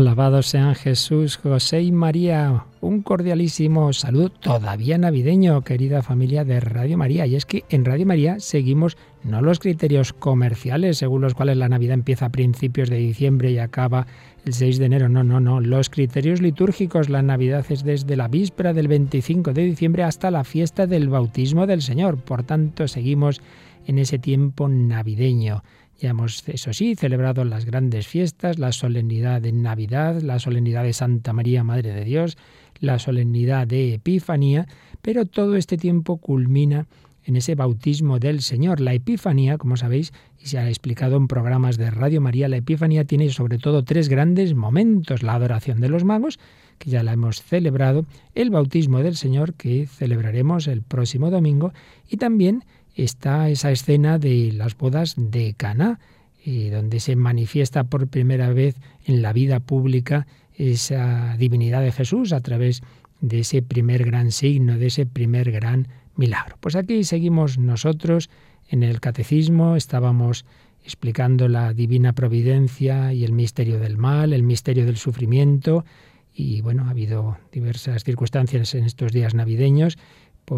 Alabados sean Jesús, José y María. Un cordialísimo saludo todavía navideño, querida familia de Radio María. Y es que en Radio María seguimos no los criterios comerciales según los cuales la Navidad empieza a principios de diciembre y acaba el 6 de enero. No, no, no. Los criterios litúrgicos. La Navidad es desde la víspera del 25 de diciembre hasta la fiesta del bautismo del Señor. Por tanto, seguimos en ese tiempo navideño. Ya hemos, eso sí, celebrado las grandes fiestas, la solemnidad de Navidad, la solemnidad de Santa María, Madre de Dios, la solemnidad de Epifanía, pero todo este tiempo culmina en ese bautismo del Señor. La Epifanía, como sabéis, y se ha explicado en programas de Radio María, la Epifanía tiene sobre todo tres grandes momentos. La adoración de los magos, que ya la hemos celebrado, el bautismo del Señor, que celebraremos el próximo domingo, y también está esa escena de las bodas de Caná, eh, donde se manifiesta por primera vez en la vida pública esa divinidad de Jesús a través de ese primer gran signo, de ese primer gran milagro. Pues aquí seguimos nosotros en el catecismo, estábamos explicando la divina providencia y el misterio del mal, el misterio del sufrimiento, y bueno, ha habido diversas circunstancias en estos días navideños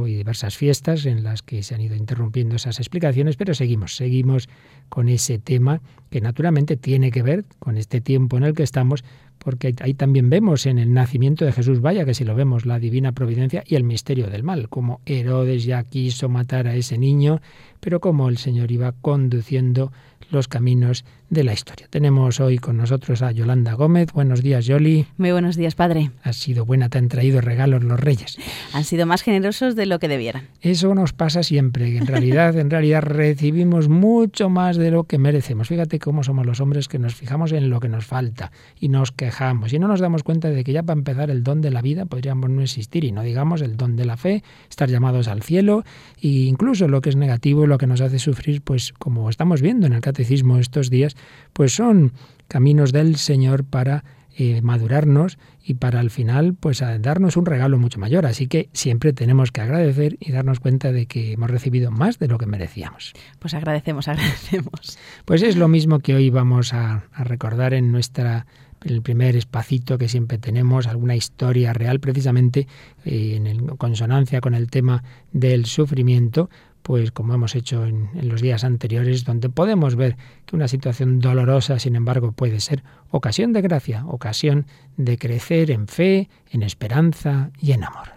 y diversas fiestas en las que se han ido interrumpiendo esas explicaciones, pero seguimos, seguimos con ese tema que naturalmente tiene que ver con este tiempo en el que estamos, porque ahí también vemos en el nacimiento de Jesús, vaya que si lo vemos, la divina providencia y el misterio del mal, como Herodes ya quiso matar a ese niño, pero como el Señor iba conduciendo los caminos de la historia. Tenemos hoy con nosotros a Yolanda Gómez. Buenos días, Yoli. Muy buenos días, padre. Has sido buena, te han traído regalos los reyes. Han sido más generosos de lo que debieran. Eso nos pasa siempre, en realidad, en realidad recibimos mucho más de lo que merecemos. Fíjate cómo somos los hombres que nos fijamos en lo que nos falta y nos quejamos y no nos damos cuenta de que ya para empezar el don de la vida podríamos no existir y no digamos el don de la fe, estar llamados al cielo e incluso lo que es negativo, lo que nos hace sufrir, pues como estamos viendo en el catecismo estos días, pues son caminos del Señor para eh, madurarnos y para al final pues darnos un regalo mucho mayor. Así que siempre tenemos que agradecer y darnos cuenta de que hemos recibido más de lo que merecíamos. Pues agradecemos, agradecemos. Pues es lo mismo que hoy vamos a, recordar en nuestra el primer espacito que siempre tenemos, alguna historia real, precisamente eh, en consonancia con el tema del sufrimiento, pues como hemos hecho en, los días anteriores, donde podemos ver que una situación dolorosa, sin embargo, puede ser ocasión de gracia, ocasión de crecer en fe, en esperanza y en amor.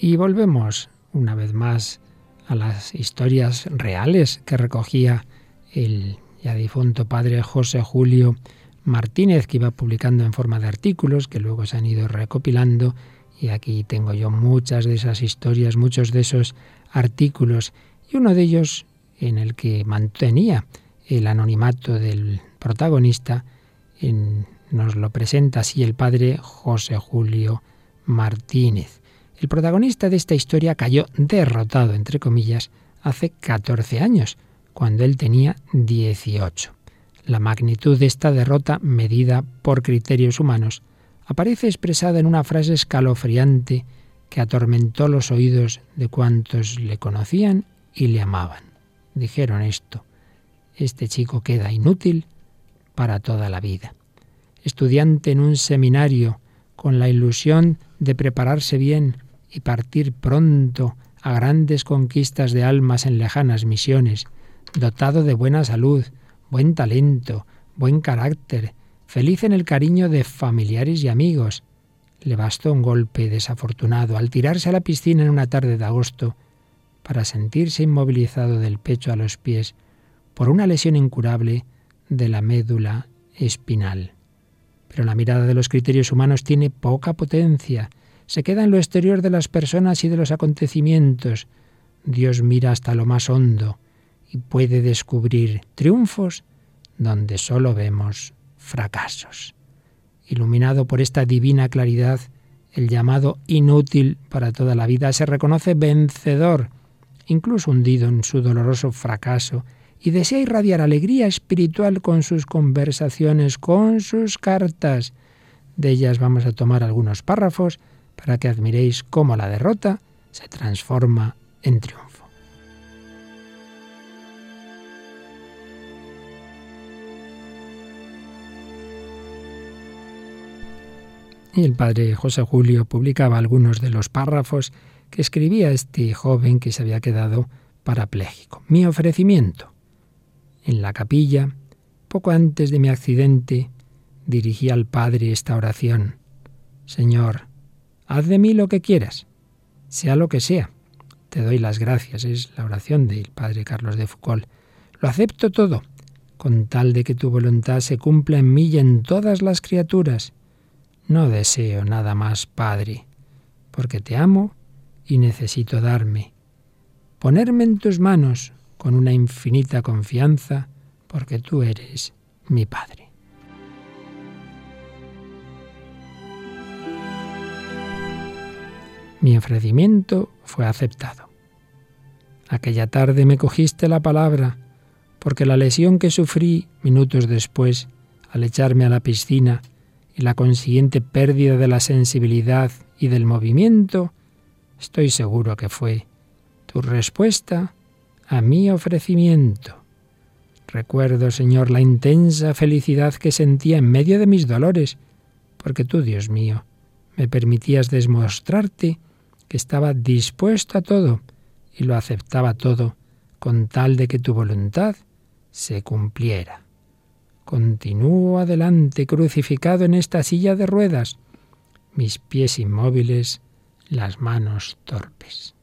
Y volvemos una vez más a las historias reales que recogía el ya difunto padre José Julio Martínez, que iba publicando en forma de artículos que luego se han ido recopilando. Y aquí tengo yo muchas de esas historias, muchos de esos artículos, y uno de ellos en el que mantenía el anonimato del protagonista, nos lo presenta así el padre José Julio Martínez. El protagonista de esta historia cayó derrotado, entre comillas, hace 14 años, cuando él tenía 18. La magnitud de esta derrota, medida por criterios humanos, aparece expresada en una frase escalofriante que atormentó los oídos de cuantos le conocían y le amaban. Dijeron esto, este chico queda inútil para toda la vida. Estudiante en un seminario con la ilusión de prepararse bien y partir pronto a grandes conquistas de almas en lejanas misiones, dotado de buena salud, buen talento, buen carácter, feliz en el cariño de familiares y amigos. Le bastó un golpe desafortunado al tirarse a la piscina en una tarde de agosto para sentirse inmovilizado del pecho a los pies por una lesión incurable de la médula espinal. Pero la mirada de los criterios humanos tiene poca potencia se queda en lo exterior de las personas y de los acontecimientos. Dios mira hasta lo más hondo y puede descubrir triunfos donde solo vemos fracasos. Iluminado por esta divina claridad, el llamado inútil para toda la vida se reconoce vencedor, incluso hundido en su doloroso fracaso, y desea irradiar alegría espiritual con sus conversaciones, con sus cartas. De ellas vamos a tomar algunos párrafos para que admiréis cómo la derrota se transforma en triunfo. Y el padre José Julio publicaba algunos de los párrafos que escribía este joven que se había quedado parapléjico. Mi ofrecimiento. En la capilla, poco antes de mi accidente, dirigí al Padre esta oración. Señor, haz de mí lo que quieras, sea lo que sea. Te doy las gracias, es la oración del Padre Carlos de Foucault. Lo acepto todo, con tal de que tu voluntad se cumpla en mí y en todas las criaturas. No deseo nada más, Padre, porque te amo y necesito darme. Ponerme en tus manos, con una infinita confianza, porque tú eres mi Padre. Mi ofrecimiento fue aceptado. Aquella tarde me cogiste la palabra, porque la lesión que sufrí minutos después, al echarme a la piscina, y la consiguiente pérdida de la sensibilidad y del movimiento, estoy seguro que fue tu respuesta a mi ofrecimiento. Recuerdo, Señor, la intensa felicidad que sentía en medio de mis dolores, porque tú, Dios mío, me permitías demostrarte que estaba dispuesto a todo y lo aceptaba todo con tal de que tu voluntad se cumpliera. Continúo adelante crucificado en esta silla de ruedas, mis pies inmóviles, las manos torpes.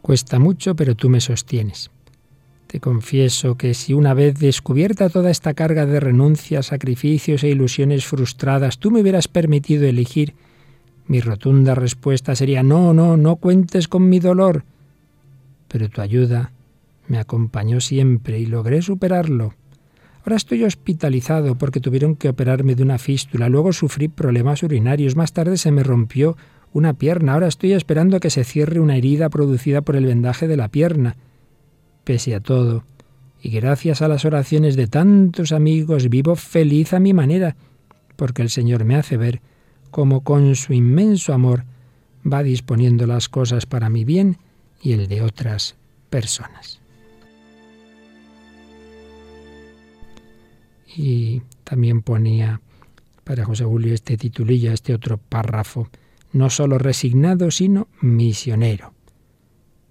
Cuesta mucho, pero tú me sostienes. Te confieso que si una vez descubierta toda esta carga de renuncias, sacrificios e ilusiones frustradas, tú me hubieras permitido elegir, mi rotunda respuesta sería no, no, no cuentes con mi dolor. Pero tu ayuda me acompañó siempre y logré superarlo. Ahora estoy hospitalizado porque tuvieron que operarme de una fístula, luego sufrí problemas urinarios, más tarde se me rompió una pierna. Ahora estoy esperando a que se cierre una herida producida por el vendaje de la pierna. Pese a todo, y gracias a las oraciones de tantos amigos, vivo feliz a mi manera, porque el Señor me hace ver cómo con su inmenso amor va disponiendo las cosas para mi bien y el de otras personas. Y también ponía para José Julio este titulillo, este otro párrafo no solo resignado, sino misionero.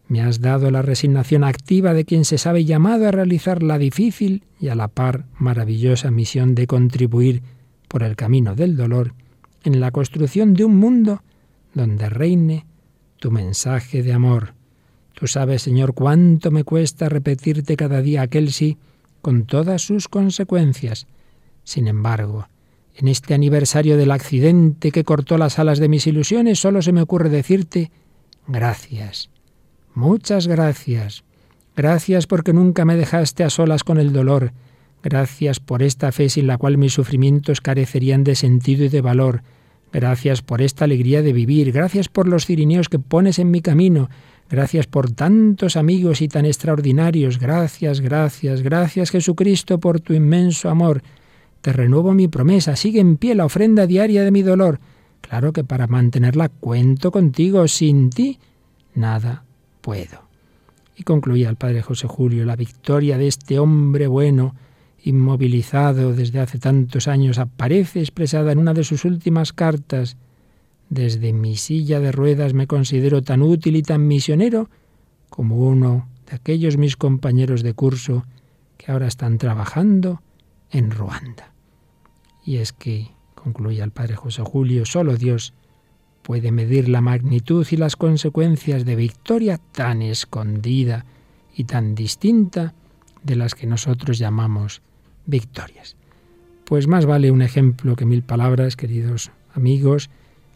Me has dado la resignación activa de quien se sabe llamado a realizar la difícil y a la par maravillosa misión de contribuir por el camino del dolor en la construcción de un mundo donde reine tu mensaje de amor. Tú sabes, Señor, cuánto me cuesta repetirte cada día aquel sí con todas sus consecuencias. Sin embargo, en este aniversario del accidente que cortó las alas de mis ilusiones, solo se me ocurre decirte gracias. Muchas gracias. Gracias porque nunca me dejaste a solas con el dolor. Gracias por esta fe sin la cual mis sufrimientos carecerían de sentido y de valor. Gracias por esta alegría de vivir. Gracias por los cirineos que pones en mi camino. Gracias por tantos amigos y tan extraordinarios. Gracias, gracias, gracias Jesucristo por tu inmenso amor. Te renuevo mi promesa, sigue en pie la ofrenda diaria de mi dolor. Claro que para mantenerla cuento contigo, sin ti nada puedo. Y concluía el padre José Julio, la victoria de este hombre bueno, inmovilizado desde hace tantos años, aparece expresada en una de sus últimas cartas. Desde mi silla de ruedas me considero tan útil y tan misionero como uno de aquellos mis compañeros de curso que ahora están trabajando en Ruanda. Y es que, concluye el padre José Julio, solo Dios puede medir la magnitud y las consecuencias de victoria tan escondida y tan distinta de las que nosotros llamamos victorias. Pues más vale un ejemplo que mil palabras, queridos amigos,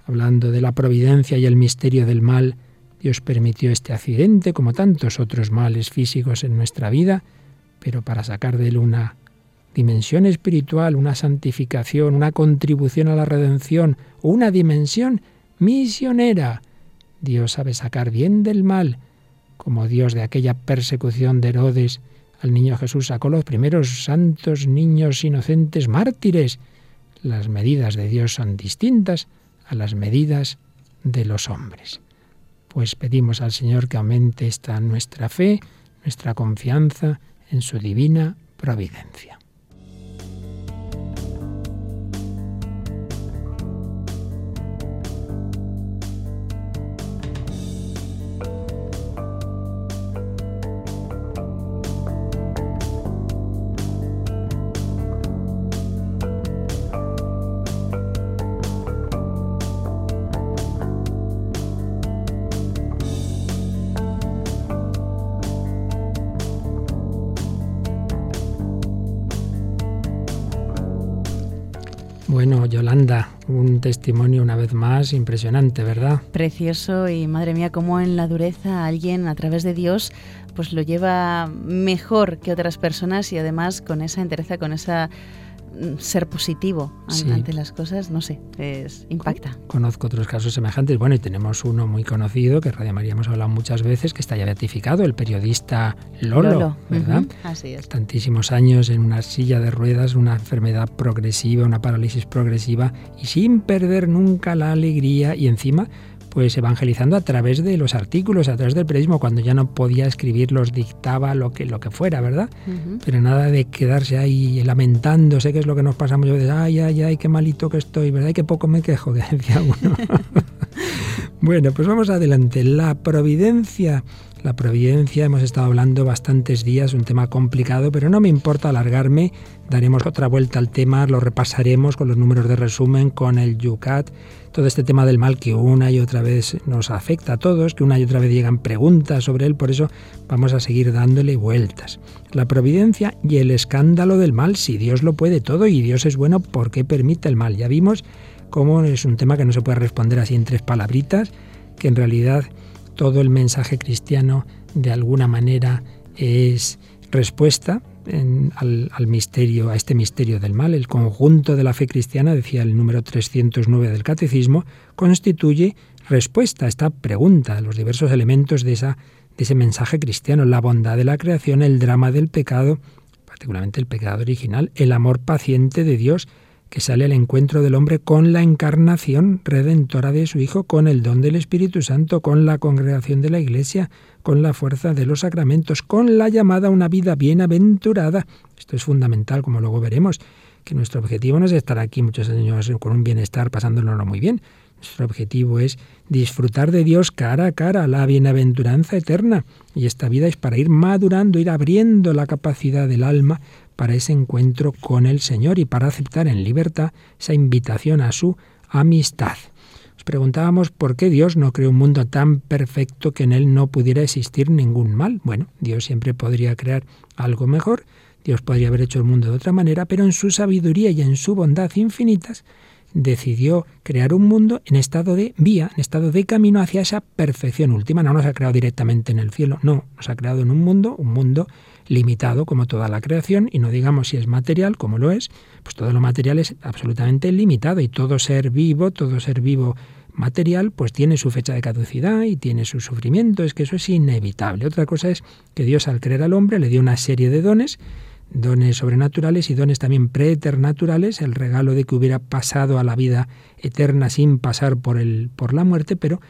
hablando de la providencia y el misterio del mal. Dios permitió este accidente, como tantos otros males físicos en nuestra vida, pero para sacar de él una dimensión espiritual, una santificación, una contribución a la redención, una dimensión misionera. Dios sabe sacar bien del mal, como Dios de aquella persecución de Herodes al niño Jesús sacó los primeros santos niños inocentes mártires. Las medidas de Dios son distintas a las medidas de los hombres. Pues pedimos al Señor que aumente esta nuestra fe, nuestra confianza en su divina providencia. Testimonio una vez más impresionante, ¿verdad? Precioso y madre mía, cómo en la dureza alguien a través de Dios pues lo lleva mejor que otras personas y además con esa entereza, con esa ser positivo ante las cosas, no sé, es, impacta. Conozco otros casos semejantes. Bueno, y tenemos uno muy conocido que Radio María hemos hablado muchas veces, que está ya beatificado, el periodista Lolo, ¿verdad? Así es. Tantísimos años en una silla de ruedas, una enfermedad progresiva, una parálisis progresiva, y sin perder nunca la alegría y encima pues evangelizando a través de los artículos, a través del periodismo, cuando ya no podía escribir, los dictaba lo que, lo que fuera, ¿verdad? Pero nada de quedarse ahí lamentándose, que es lo que nos pasa muchas veces, ay, ay, ay, qué malito que estoy, ¿verdad? Y qué poco me quejo, que decía uno. bueno, pues vamos adelante. La providencia la providencia, hemos estado hablando bastantes días, un tema complicado, pero no me importa alargarme, daremos otra vuelta al tema, lo repasaremos con los números de resumen, con el Yucat, todo este tema del mal que una y otra vez nos afecta a todos, que una y otra vez llegan preguntas sobre él, por eso vamos a seguir dándole vueltas. La providencia y el escándalo del mal, si Dios lo puede todo y Dios es bueno, ¿por qué permite el mal? Ya vimos cómo es un tema que no se puede responder así en tres palabritas, que en realidad todo el mensaje cristiano de alguna manera es respuesta al, misterio, a este misterio del mal. El conjunto de la fe cristiana, decía el número 309 del Catecismo, constituye respuesta a esta pregunta, a los diversos elementos de, ese mensaje cristiano, la bondad de la creación, el drama del pecado, particularmente el pecado original, el amor paciente de Dios, que sale al encuentro del hombre con la encarnación redentora de su Hijo, con el don del Espíritu Santo, con la congregación de la Iglesia, con la fuerza de los sacramentos, con la llamada a una vida bienaventurada. Esto es fundamental, como luego veremos, que nuestro objetivo no es estar aquí muchos años con un bienestar, pasándonos muy bien. Nuestro objetivo es disfrutar de Dios cara a cara, la bienaventuranza eterna. Y esta vida es para ir madurando, ir abriendo la capacidad del alma para ese encuentro con el Señor y para aceptar en libertad esa invitación a su amistad. Nos preguntábamos por qué Dios no creó un mundo tan perfecto que en él no pudiera existir ningún mal. Bueno, Dios siempre podría crear algo mejor, Dios podría haber hecho el mundo de otra manera, pero en su sabiduría y en su bondad infinitas decidió crear un mundo en estado de vía, en estado de camino hacia esa perfección última. No nos ha creado directamente en el cielo, no, nos ha creado en un mundo, un mundo limitado como toda la creación, y no digamos si es material, como lo es, pues todo lo material es absolutamente limitado y todo ser vivo, todo ser vivo material, pues tiene su fecha de caducidad y tiene su sufrimiento, es que eso es inevitable. Otra cosa es que Dios al creer al hombre le dio una serie de dones, dones sobrenaturales y dones también preternaturales, el regalo de que hubiera pasado a la vida eterna sin pasar por, el, por la muerte, pero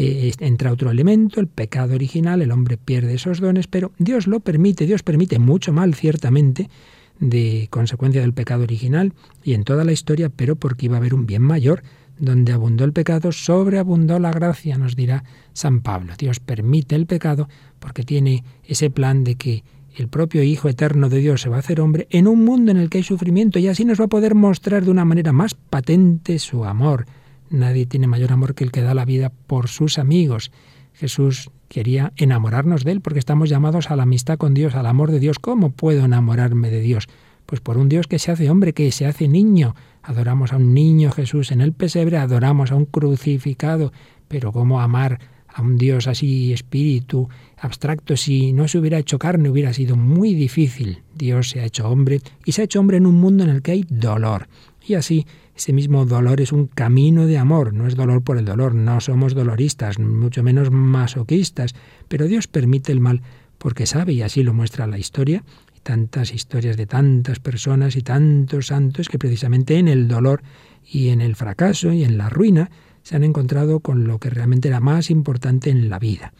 eh, entra otro elemento, el pecado original, el hombre pierde esos dones, pero Dios lo permite, Dios permite mucho mal, ciertamente, de consecuencia del pecado original y en toda la historia, pero porque iba a haber un bien mayor. Donde abundó el pecado, sobreabundó la gracia, nos dirá San Pablo. Dios permite el pecado porque tiene ese plan de que el propio Hijo eterno de Dios se va a hacer hombre en un mundo en el que hay sufrimiento y así nos va a poder mostrar de una manera más patente su amor, Nadie tiene mayor amor que el que da la vida por sus amigos. Jesús quería enamorarnos de Él, porque estamos llamados a la amistad con Dios, al amor de Dios. ¿Cómo puedo enamorarme de Dios? Pues por un Dios que se hace hombre, que se hace niño. Adoramos a un niño Jesús en el pesebre, adoramos a un crucificado, pero ¿cómo amar a un Dios así, espíritu, abstracto? Si no se hubiera hecho carne, hubiera sido muy difícil. Dios se ha hecho hombre y se ha hecho hombre en un mundo en el que hay dolor. Y así ese mismo dolor es un camino de amor, no es dolor por el dolor, no somos doloristas, mucho menos masoquistas, pero Dios permite el mal porque sabe, y así lo muestra la historia, tantas historias de tantas personas y tantos santos que precisamente en el dolor y en el fracaso y en la ruina se han encontrado con lo que realmente era más importante en la vida.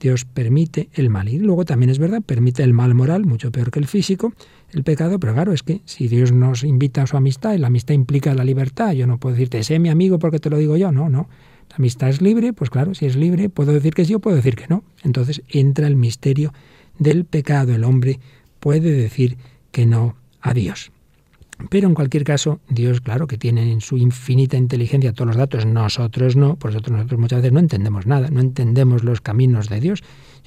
Dios permite el mal. Y luego también es verdad, permite el mal moral, mucho peor que el físico, el pecado, pero claro, es que si Dios nos invita a su amistad, y la amistad implica la libertad, yo no puedo decirte, sé mi amigo porque te lo digo yo, no, no. La amistad es libre, pues claro, si es libre, puedo decir que sí o puedo decir que no. Entonces entra el misterio del pecado. El hombre puede decir que no a Dios. Pero en cualquier caso, Dios, claro, que tiene en su infinita inteligencia todos los datos, nosotros no, por nosotros muchas veces no entendemos nada, no entendemos los caminos de Dios.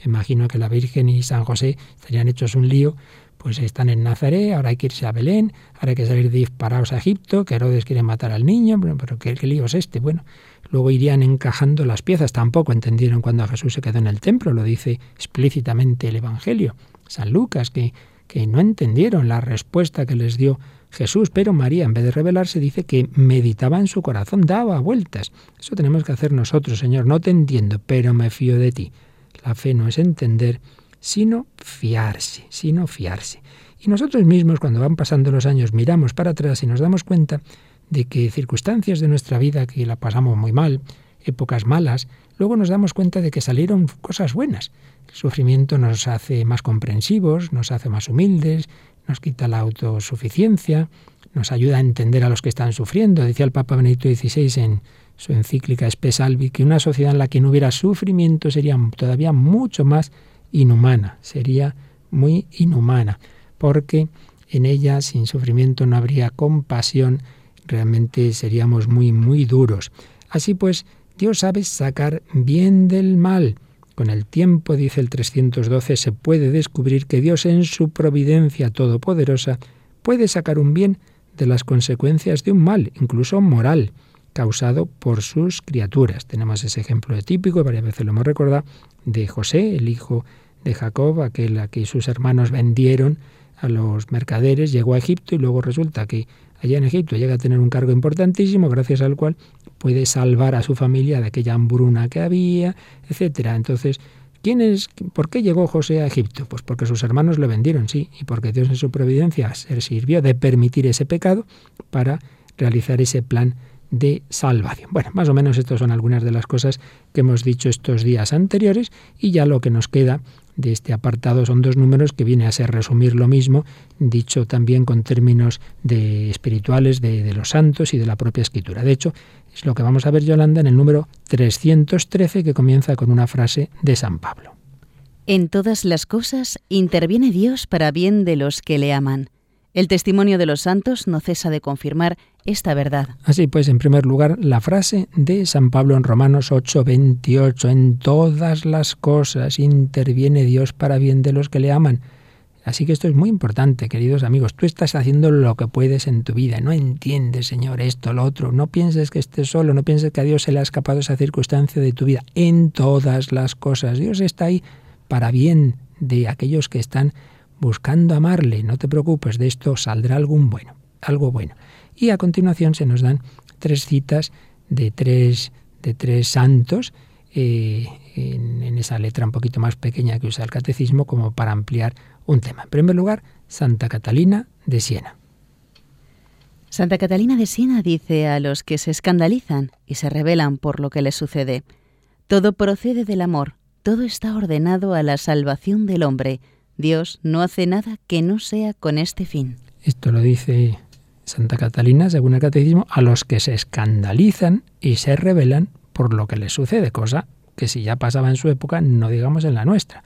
Imagino que la Virgen y San José estarían hechos un lío, pues están en Nazaret, ahora hay que irse a Belén, ahora hay que salir disparados a Egipto, que Herodes quiere matar al niño, pero, pero ¿qué, ¿qué, lío es este? Bueno, luego irían encajando las piezas, tampoco entendieron cuando Jesús se quedó en el templo, lo dice explícitamente el Evangelio. San Lucas, que, que no entendieron la respuesta que les dio Jesús, pero María, en vez de revelarse, dice que meditaba en su corazón, daba vueltas. Eso tenemos que hacer nosotros, Señor. No te entiendo, pero me fío de ti. La fe no es entender, sino fiarse, sino fiarse. Y nosotros mismos, cuando van pasando los años, miramos para atrás y nos damos cuenta de que circunstancias de nuestra vida que la pasamos muy mal, épocas malas, luego nos damos cuenta de que salieron cosas buenas. El sufrimiento nos hace más comprensivos, nos hace más humildes, nos quita la autosuficiencia, nos ayuda a entender a los que están sufriendo. Decía el Papa Benedicto XVI en su encíclica Espesalvi que una sociedad en la que no hubiera sufrimiento sería todavía mucho más inhumana, sería muy inhumana, porque en ella sin sufrimiento no habría compasión, realmente seríamos muy, muy duros. Así pues, Dios sabe sacar bien del mal con el tiempo, dice el 312, se puede descubrir que Dios en su providencia todopoderosa puede sacar un bien de las consecuencias de un mal, incluso moral, causado por sus criaturas. Tenemos ese ejemplo típico, varias veces lo hemos recordado, de José, el hijo de Jacob, aquel a que sus hermanos vendieron a los mercaderes, llegó a Egipto y luego resulta que allá en Egipto llega a tener un cargo importantísimo, gracias al cual puede salvar a su familia de aquella hambruna que había, etcétera. Entonces, ¿quién es, ¿por qué llegó José a Egipto? Pues porque sus hermanos le vendieron, sí, y porque Dios en su providencia se sirvió de permitir ese pecado para realizar ese plan de salvación. Bueno, más o menos estas son algunas de las cosas que hemos dicho estos días anteriores y ya lo que nos queda de este apartado son dos números que viene a ser resumir lo mismo, dicho también con términos de espirituales de, de los santos y de la propia escritura. De hecho, es lo que vamos a ver, Yolanda, en el número 313 que comienza con una frase de San Pablo. En todas las cosas interviene Dios para bien de los que le aman el testimonio de los santos no cesa de confirmar esta verdad. Así pues, en primer lugar, la frase de San Pablo en Romanos 8, 28, en todas las cosas interviene Dios para bien de los que le aman. Así que esto es muy importante, queridos amigos. Tú estás haciendo lo que puedes en tu vida. No entiendes, Señor, esto, lo otro. No pienses que estés solo. No pienses que a Dios se le ha escapado esa circunstancia de tu vida. En todas las cosas. Dios está ahí para bien de aquellos que están buscando amarle. No te preocupes, de esto saldrá algún bueno, algo bueno. Y a continuación se nos dan tres citas de tres, de tres santos eh, en, en, esa letra un poquito más pequeña que usa el catecismo como para ampliar un tema. En primer lugar, Santa Catalina de Siena. Santa Catalina de Siena dice a los que se escandalizan y se rebelan por lo que les sucede, todo procede del amor, todo está ordenado a la salvación del hombre, Dios no hace nada que no sea con este fin. Esto lo dice Santa Catalina, según el catecismo, a los que se escandalizan y se rebelan por lo que les sucede, cosa que si ya pasaba en su época, no digamos en la nuestra.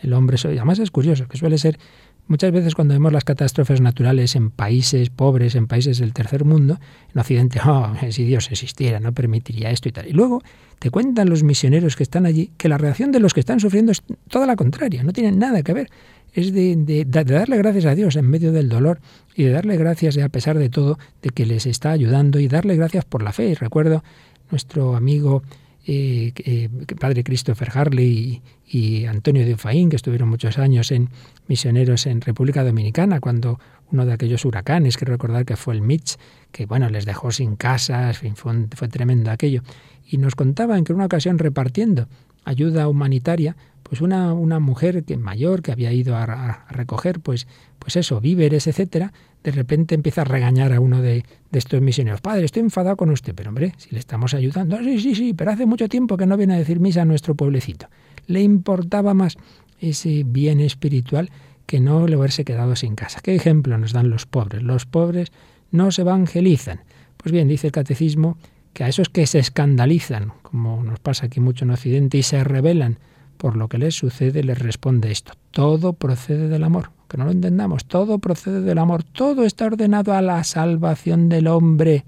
El hombre, además es curioso, que suele ser Muchas veces cuando vemos las catástrofes naturales en países pobres, en países del tercer mundo, en Occidente, oh, si Dios existiera, no permitiría esto y tal. Y luego te cuentan los misioneros que están allí que la reacción de los que están sufriendo es toda la contraria, no tienen nada que ver. Es de, darle gracias a Dios en medio del dolor y de darle gracias a pesar de todo de que les está ayudando y darle gracias por la fe. Y recuerdo nuestro amigo eh, eh, padre Christopher Harley y, Antonio de Faín, que estuvieron muchos años en misioneros en República Dominicana, cuando uno de aquellos huracanes, que recordar que fue el Mitch, que bueno, les dejó sin casas, fue, fue tremendo aquello. Y nos contaban que en una ocasión repartiendo ayuda humanitaria, pues una, una mujer que mayor que había ido a, recoger pues pues eso víveres etcétera de repente empieza a regañar a uno de, de, estos misioneros. Padre estoy enfadado con usted pero hombre si le estamos ayudando sí sí sí pero hace mucho tiempo que no viene a decir misa a nuestro pueblecito le importaba más ese bien espiritual que no le haberse quedado sin casa. Qué ejemplo nos dan los pobres los pobres no se evangelizan. Pues bien dice el catecismo que a esos que se escandalizan como nos pasa aquí mucho en Occidente y se rebelan por lo que les sucede, les responde esto. Todo procede del amor. Que no lo entendamos. Todo procede del amor. Todo está ordenado a la salvación del hombre.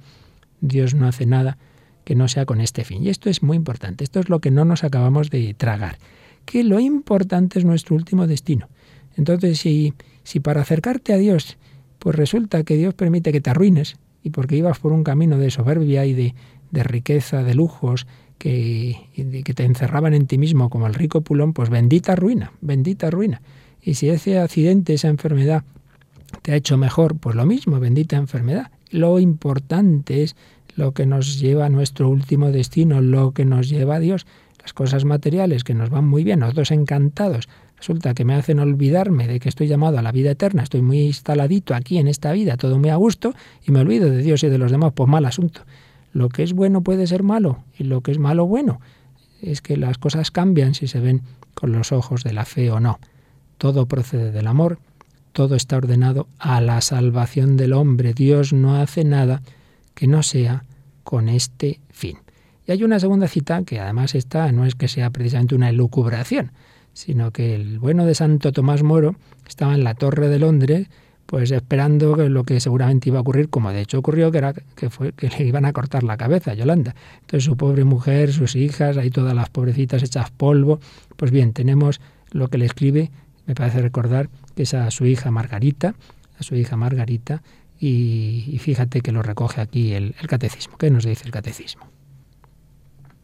Dios no hace nada que no sea con este fin. Y esto es muy importante. Esto es lo que no nos acabamos de tragar. Que lo importante es nuestro último destino. Entonces, si, si para acercarte a Dios, pues resulta que Dios permite que te arruines, y porque ibas por un camino de soberbia y de, de riqueza, de lujos, que, te encerraban en ti mismo como el rico pulón, pues bendita ruina, bendita ruina. Y si ese accidente, esa enfermedad te ha hecho mejor, pues lo mismo, bendita enfermedad. Lo importante es lo que nos lleva a nuestro último destino, lo que nos lleva a Dios. Las cosas materiales que nos van muy bien, nosotros encantados, resulta que me hacen olvidarme de que estoy llamado a la vida eterna, estoy muy instaladito aquí en esta vida, todo muy a gusto, y me olvido de Dios y de los demás, pues mal asunto. Lo que es bueno puede ser malo y lo que es malo bueno. Es que las cosas cambian si se ven con los ojos de la fe o no. Todo procede del amor, todo está ordenado a la salvación del hombre. Dios no hace nada que no sea con este fin. Y hay una segunda cita que además está, no es que sea precisamente una elucubración, sino que el bueno de Santo Tomás Moro estaba en la Torre de Londres pues esperando lo que seguramente iba a ocurrir, como de hecho ocurrió, que era que fue que le iban a cortar la cabeza a Yolanda. Entonces su pobre mujer, sus hijas, ahí todas las pobrecitas hechas polvo. Pues bien, tenemos lo que le escribe, me parece recordar, que es a su hija Margarita, a su hija Margarita, y, fíjate que lo recoge aquí el, el catecismo. ¿Qué nos dice el catecismo?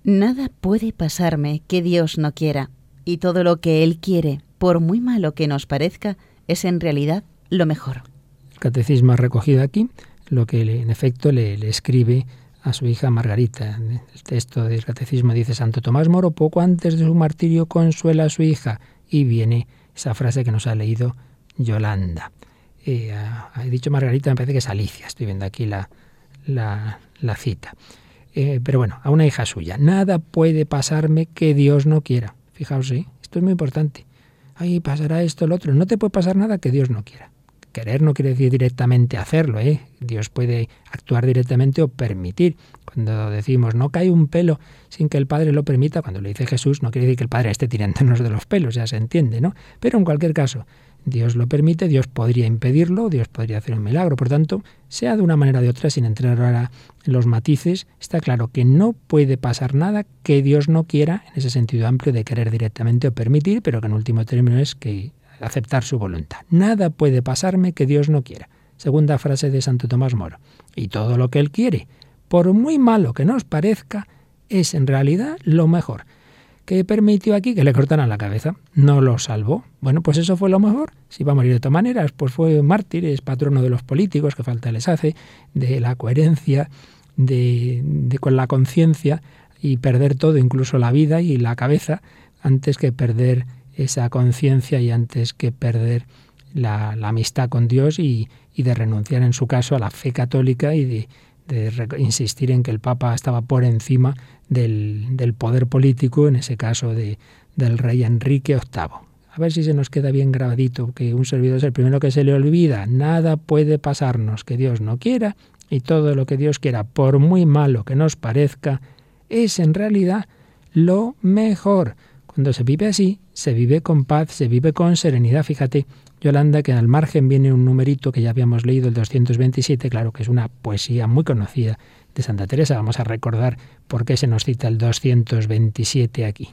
Nada puede pasarme que Dios no quiera, y todo lo que Él quiere, por muy malo que nos parezca, es en realidad lo mejor. El catecismo ha recogido aquí lo que en efecto le, escribe a su hija Margarita. El texto del catecismo dice Santo Tomás Moro poco antes de su martirio consuela a su hija y viene esa frase que nos ha leído Yolanda. Eh, ha, dicho Margarita, me parece que es Alicia, estoy viendo aquí la, la, cita. Eh, pero bueno, a una hija suya. Nada puede pasarme que Dios no quiera. Fijaos, ¿eh? esto es muy importante. Ahí pasará esto, lo otro. No te puede pasar nada que Dios no quiera. Querer no quiere decir directamente hacerlo, ¿eh? Dios puede actuar directamente o permitir. Cuando decimos no cae un pelo sin que el Padre lo permita, cuando lo dice Jesús, no quiere decir que el Padre esté tirándonos de los pelos, ya se entiende, ¿no? Pero en cualquier caso, Dios lo permite, Dios podría impedirlo, Dios podría hacer un milagro. Por tanto, sea de una manera o de otra, sin entrar ahora en los matices, está claro que no puede pasar nada que Dios no quiera, en ese sentido amplio de querer directamente o permitir, pero que en último término es que aceptar su voluntad. Nada puede pasarme que Dios no quiera. Segunda frase de Santo Tomás Moro. Y todo lo que Él quiere, por muy malo que nos parezca, es en realidad lo mejor. ¿Qué permitió aquí que le cortaran la cabeza? No lo salvó. Bueno, pues eso fue lo mejor. Si va a morir de todas maneras, pues fue mártir, es patrono de los políticos, que falta les hace, de la coherencia, de, de con la conciencia y perder todo, incluso la vida y la cabeza, antes que perder esa conciencia y antes que perder la, amistad con Dios y, de renunciar en su caso a la fe católica y de, insistir en que el Papa estaba por encima del, poder político, en ese caso de, del rey Enrique VIII. A ver si se nos queda bien grabadito que un servidor es el primero que se le olvida. Nada puede pasarnos que Dios no quiera y todo lo que Dios quiera, por muy malo que nos parezca, es en realidad lo mejor. Cuando se vive así, se vive con paz, se vive con serenidad. Fíjate Yolanda que al margen viene un numerito que ya habíamos leído, el 227, claro que es una poesía muy conocida de Santa Teresa. Vamos a recordar por qué se nos cita el 227 aquí.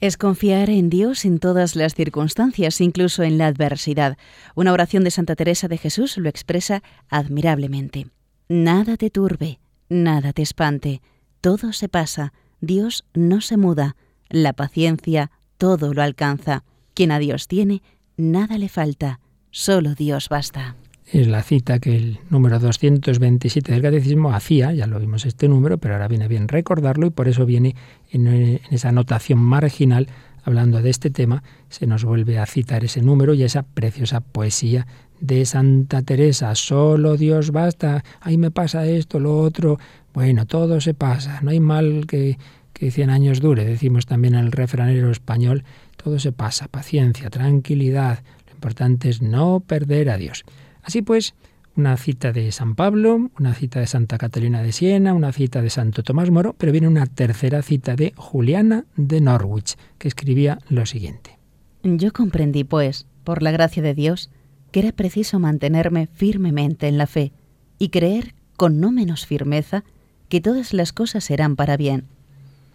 Es confiar en Dios en todas las circunstancias, incluso en la adversidad. Una oración de Santa Teresa de Jesús lo expresa admirablemente. Nada te turbe, nada te espante, todo se pasa, Dios no se muda, la paciencia todo lo alcanza. Quien a Dios tiene, nada le falta, solo Dios basta. Es la cita que el número 227 del Catecismo hacía, ya lo vimos este número, pero ahora viene bien recordarlo y por eso viene en, esa anotación marginal hablando de este tema, se nos vuelve a citar ese número y esa preciosa poesía de Santa Teresa. Solo Dios basta, ahí me pasa esto, lo otro. Bueno, todo se pasa, no hay mal que, que 100 años dure, decimos también en el refranero español, todo se pasa, paciencia, tranquilidad, lo importante es no perder a Dios. Así pues, una cita de San Pablo, una cita de Santa Catalina de Siena, una cita de Santo Tomás Moro, pero viene una tercera cita de Juliana de Norwich, que escribía lo siguiente. Yo comprendí, pues, por la gracia de Dios, que era preciso mantenerme firmemente en la fe y creer con no menos firmeza que todas las cosas serán para bien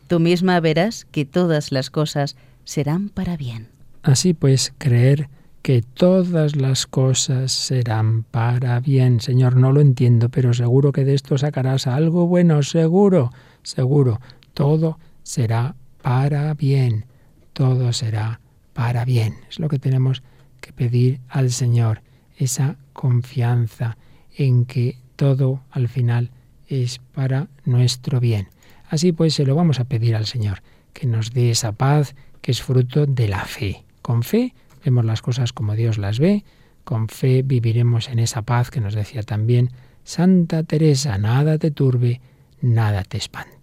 Tú misma verás que todas las cosas serán para bien. Así pues, creer que todas las cosas serán para bien. Señor, no lo entiendo, pero seguro que de esto sacarás algo bueno, seguro, seguro. Todo será para bien. Todo será para bien. Es lo que tenemos que pedir al Señor, esa confianza en que todo al final es para nuestro bien. Así pues, se lo vamos a pedir al Señor, que nos dé esa paz que es fruto de la fe. Con fe vemos las cosas como Dios las ve, con fe viviremos en esa paz que nos decía también Santa Teresa, nada te turbe, nada te espante.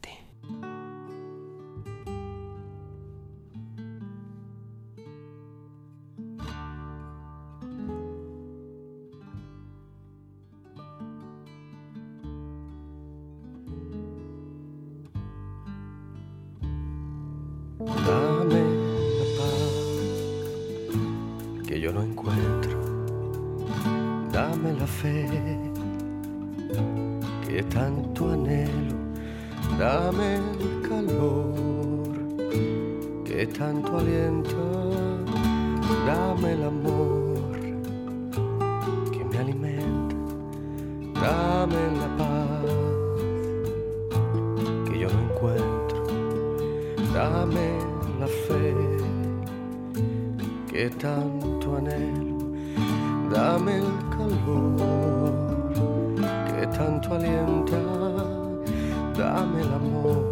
Dame la paz que yo no encuentro. Dame la fe que tanto anhelo. Dame el calor que tanto alienta. Dame el amor que me alimenta. Dame la paz dame la fe que tanto anhelo, dame el calor que tanto alienta, dame el amor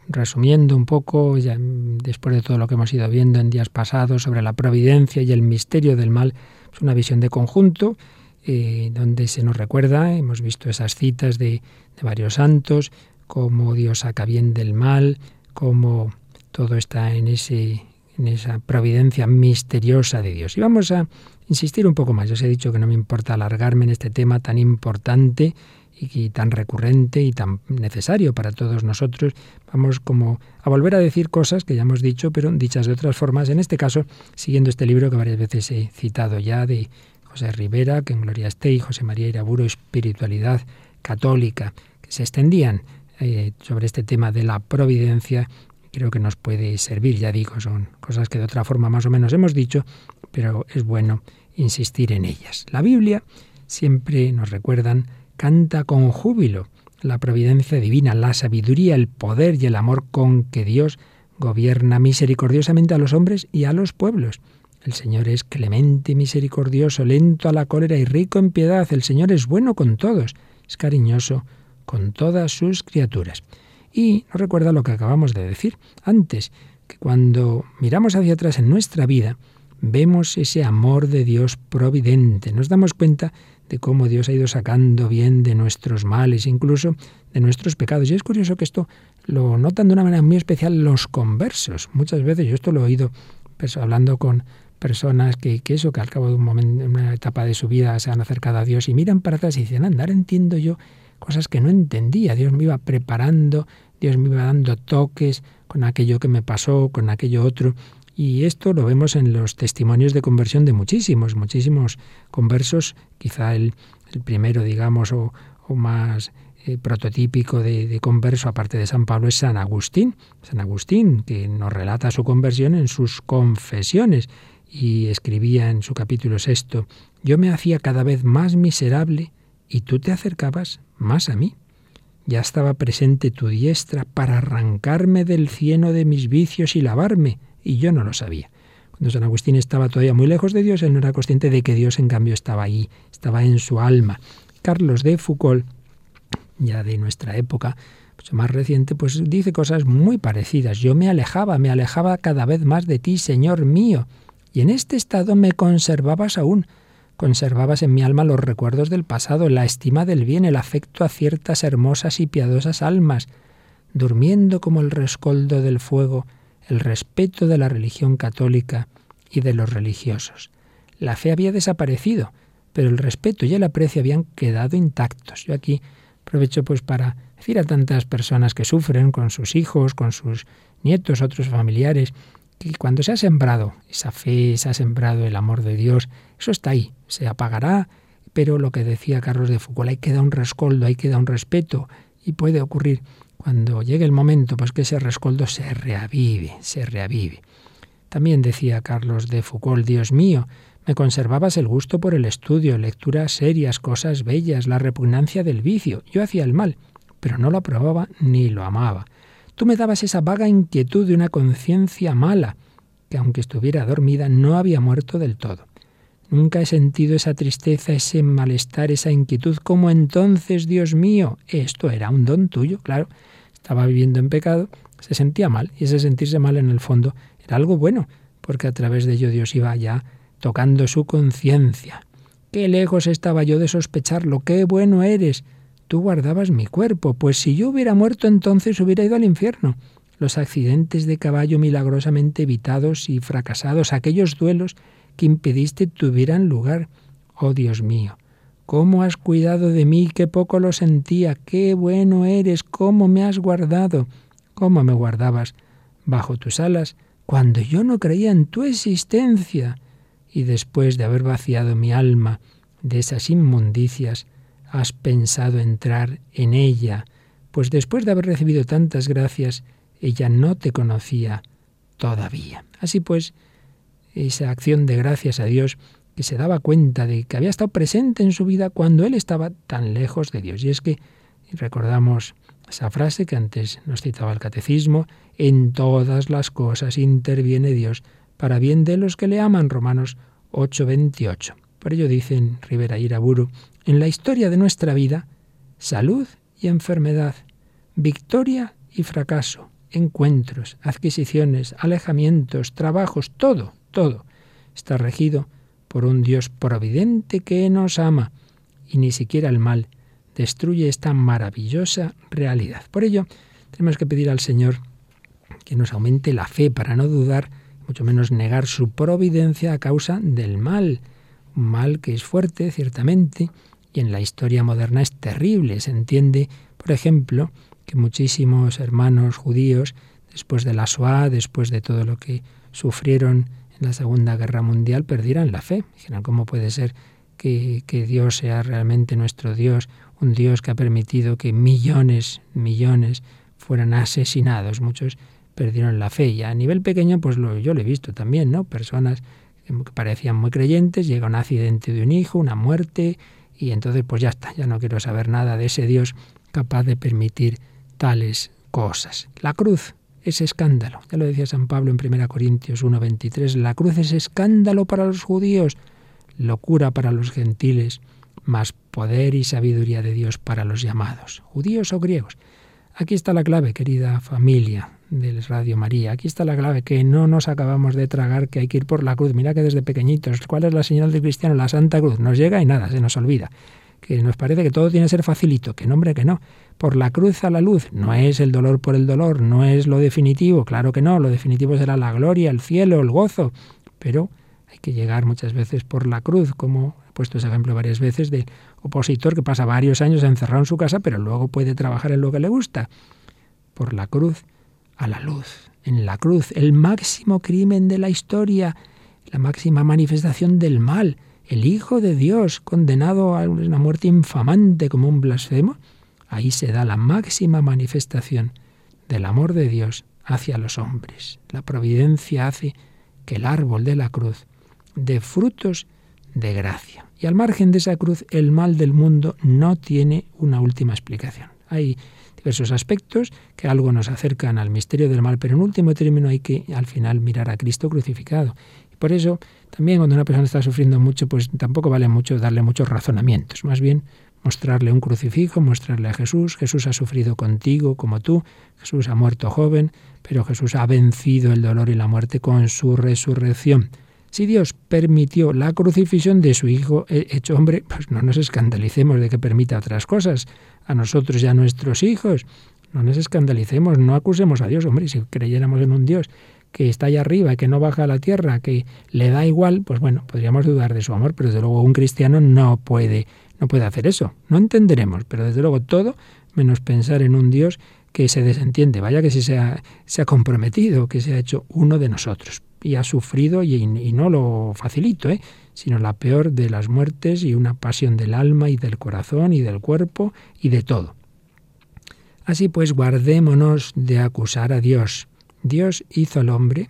resumiendo un poco, ya después de todo lo que hemos ido viendo en días pasados sobre la providencia y el misterio del mal, es una visión de conjunto eh, donde se nos recuerda, hemos visto esas citas de, de varios santos, cómo Dios saca bien del mal, cómo todo está en ese en esa providencia misteriosa de Dios. Y vamos a insistir un poco más. Yo os he dicho que no me importa alargarme en este tema tan importante y, tan recurrente y tan necesario para todos nosotros. Vamos como a volver a decir cosas que ya hemos dicho, pero dichas de otras formas. En este caso, siguiendo este libro que varias veces he citado ya de José Rivera, que en Gloria esté, y José María Iraburo, Espiritualidad Católica, que se extendían eh, sobre este tema de la providencia, creo que nos puede servir, ya digo, son cosas que de otra forma más o menos hemos dicho, pero es bueno insistir en ellas. La Biblia siempre nos recuerdan canta con júbilo la providencia divina, la sabiduría, el poder y el amor con que Dios gobierna misericordiosamente a los hombres y a los pueblos. El Señor es clemente y misericordioso, lento a la cólera y rico en piedad. El Señor es bueno con todos, es cariñoso con todas sus criaturas. Y nos recuerda lo que acabamos de decir antes, que cuando miramos hacia atrás en nuestra vida, vemos ese amor de Dios providente. Nos damos cuenta de cómo Dios ha ido sacando bien de nuestros males, incluso de nuestros pecados. Y es curioso que esto lo notan de una manera muy especial los conversos. Muchas veces yo esto lo he oído hablando con personas que, eso, que al cabo de un momento, en una etapa de su vida se han acercado a Dios y miran para atrás y dicen, andar entiendo yo cosas que no entendía. Dios me iba preparando, Dios me iba dando toques con aquello que me pasó, con aquello otro. Y esto lo vemos en los testimonios de conversión de muchísimos, muchísimos conversos, quizá el, primero, digamos, o, más eh, prototípico de, converso, aparte de San Pablo, es San Agustín. San Agustín, que nos relata su conversión en sus confesiones y escribía en su capítulo sexto, yo me hacía cada vez más miserable y tú te acercabas más a mí. Ya estaba presente tu diestra para arrancarme del cieno de mis vicios y lavarme y yo no lo sabía. Cuando San Agustín estaba todavía muy lejos de Dios, él no era consciente de que Dios en cambio estaba ahí, estaba en su alma. Carlos de Foucault, ya de nuestra época, mucho más reciente, pues dice cosas muy parecidas. Yo me alejaba, me alejaba cada vez más de ti, Señor mío, y en este estado me conservabas aún. Conservabas en mi alma los recuerdos del pasado, la estima del bien, el afecto a ciertas hermosas y piadosas almas, durmiendo como el rescoldo del fuego, el respeto de la religión católica y de los religiosos. La fe había desaparecido, pero el respeto y el aprecio habían quedado intactos. Yo aquí aprovecho pues para decir a tantas personas que sufren con sus hijos, con sus nietos, otros familiares, que cuando se ha sembrado esa fe, se ha sembrado el amor de Dios, eso está ahí, se apagará, pero lo que decía Carlos de Foucault, hay que dar un rescoldo, hay que dar un respeto, y puede ocurrir cuando llegue el momento, pues que ese rescoldo se reavive, se reavive. También decía Carlos de Foucault, Dios mío, me conservabas el gusto por el estudio, lecturas serias, cosas bellas, la repugnancia del vicio. Yo hacía el mal, pero no lo aprobaba ni lo amaba. Tú me dabas esa vaga inquietud de una conciencia mala, que aunque estuviera dormida no había muerto del todo. Nunca he sentido esa tristeza, ese malestar, esa inquietud como entonces, Dios mío. Esto era un don tuyo, claro estaba viviendo en pecado, se sentía mal y ese sentirse mal en el fondo era algo bueno, porque a través de ello Dios iba ya tocando su conciencia. Qué lejos estaba yo de sospecharlo, qué bueno eres. Tú guardabas mi cuerpo, pues si yo hubiera muerto entonces hubiera ido al infierno. Los accidentes de caballo milagrosamente evitados y fracasados, aquellos duelos que impediste tuvieran lugar. Oh Dios mío, cómo has cuidado de mí, qué poco lo sentía, qué bueno eres, cómo me has guardado, cómo me guardabas bajo tus alas cuando yo no creía en tu existencia. Y después de haber vaciado mi alma de esas inmundicias, has pensado entrar en ella, pues después de haber recibido tantas gracias, ella no te conocía todavía. Así pues, esa acción de gracias a Dios que se daba cuenta de que había estado presente en su vida cuando él estaba tan lejos de Dios. Y es que recordamos esa frase que antes nos citaba el catecismo, en todas las cosas interviene Dios para bien de los que le aman, Romanos 8:28. Por ello dicen Rivera y Iraburu, en la historia de nuestra vida, salud y enfermedad, victoria y fracaso, encuentros, adquisiciones, alejamientos, trabajos, todo, todo está regido por un Dios providente que nos ama y ni siquiera el mal destruye esta maravillosa realidad. Por ello, tenemos que pedir al Señor que nos aumente la fe para no dudar, mucho menos negar su providencia a causa del mal, un mal que es fuerte, ciertamente, y en la historia moderna es terrible. Se entiende, por ejemplo, que muchísimos hermanos judíos, después de la Shoah, después de todo lo que sufrieron la Segunda Guerra Mundial, perdieran la fe. Dijeron, ¿cómo puede ser que, Dios sea realmente nuestro Dios, un Dios que ha permitido que millones, millones fueran asesinados? Muchos perdieron la fe. Y a nivel pequeño, pues lo, yo lo he visto también, ¿no? Personas que parecían muy creyentes, llega un accidente de un hijo, una muerte, y entonces pues ya está, ya no quiero saber nada de ese Dios capaz de permitir tales cosas. La cruz es escándalo, ya lo decía San Pablo en 1 Corintios 1:23, la cruz es escándalo para los judíos, locura para los gentiles, más poder y sabiduría de Dios para los llamados, judíos o griegos. Aquí está la clave, querida familia del Radio María. Aquí está la clave, que no nos acabamos de tragar, que hay que ir por la cruz. Mira que desde pequeñitos, ¿cuál es la señal del cristiano? La Santa Cruz. Nos llega y nada, se nos olvida. Que nos parece que todo tiene que ser facilito, que nombre que no. Por la cruz a la luz. No es el dolor por el dolor, no es lo definitivo, claro que no. Lo definitivo será la gloria, el cielo, el gozo. Pero hay que llegar muchas veces por la cruz, como he puesto ese ejemplo varias veces del opositor que pasa varios años encerrado en su casa, pero luego puede trabajar en lo que le gusta. Por la cruz a la luz. En la cruz, el máximo crimen de la historia, la máxima manifestación del mal, el Hijo de Dios condenado a una muerte infamante como un blasfemo, ahí se da la máxima manifestación del amor de Dios hacia los hombres. La providencia hace que el árbol de la cruz dé frutos de gracia. Y al margen de esa cruz, el mal del mundo no tiene una última explicación. Hay diversos aspectos que algo nos acercan al misterio del mal, pero en último término hay que al final mirar a Cristo crucificado. Por eso también cuando una persona está sufriendo mucho, pues tampoco vale mucho darle muchos razonamientos, más bien mostrarle un crucifijo, mostrarle a Jesús, Jesús ha sufrido contigo como tú, Jesús ha muerto joven, pero Jesús ha vencido el dolor y la muerte con su resurrección. Si Dios permitió la crucifixión de su Hijo hecho hombre, pues no nos escandalicemos de que permita otras cosas a nosotros y a nuestros hijos. No nos escandalicemos, no acusemos a Dios. Hombre, si creyéramos en un Dios que está allá arriba, que no baja a la tierra, que le da igual, pues bueno, podríamos dudar de su amor, pero desde luego un cristiano no puede, no puede hacer eso. No entenderemos, pero desde luego todo menos pensar en un Dios que se desentiende. Vaya que si se ha, se ha comprometido, que se ha hecho uno de nosotros y ha sufrido, y, y no lo facilito, ¿eh? sino la peor de las muertes y una pasión del alma y del corazón y del cuerpo y de todo. Así pues, guardémonos de acusar a Dios. Dios hizo al hombre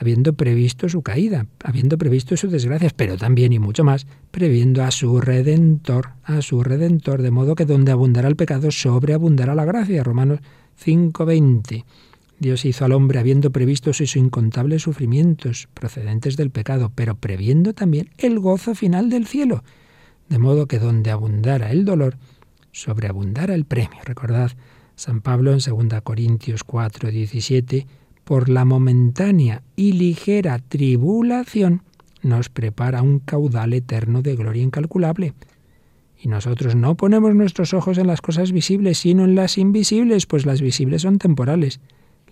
habiendo previsto su caída, habiendo previsto sus desgracias, pero también y mucho más, previendo a su redentor, a su redentor, de modo que donde abundará el pecado, sobreabundará la gracia. Romanos 5:20. Dios hizo al hombre habiendo previsto sus incontables sufrimientos procedentes del pecado, pero previendo también el gozo final del cielo, de modo que donde abundara el dolor, sobreabundara el premio. Recordad San Pablo en 2 Corintios 4, 17, por la momentánea y ligera tribulación nos prepara un caudal eterno de gloria incalculable. Y nosotros no ponemos nuestros ojos en las cosas visibles, sino en las invisibles, pues las visibles son temporales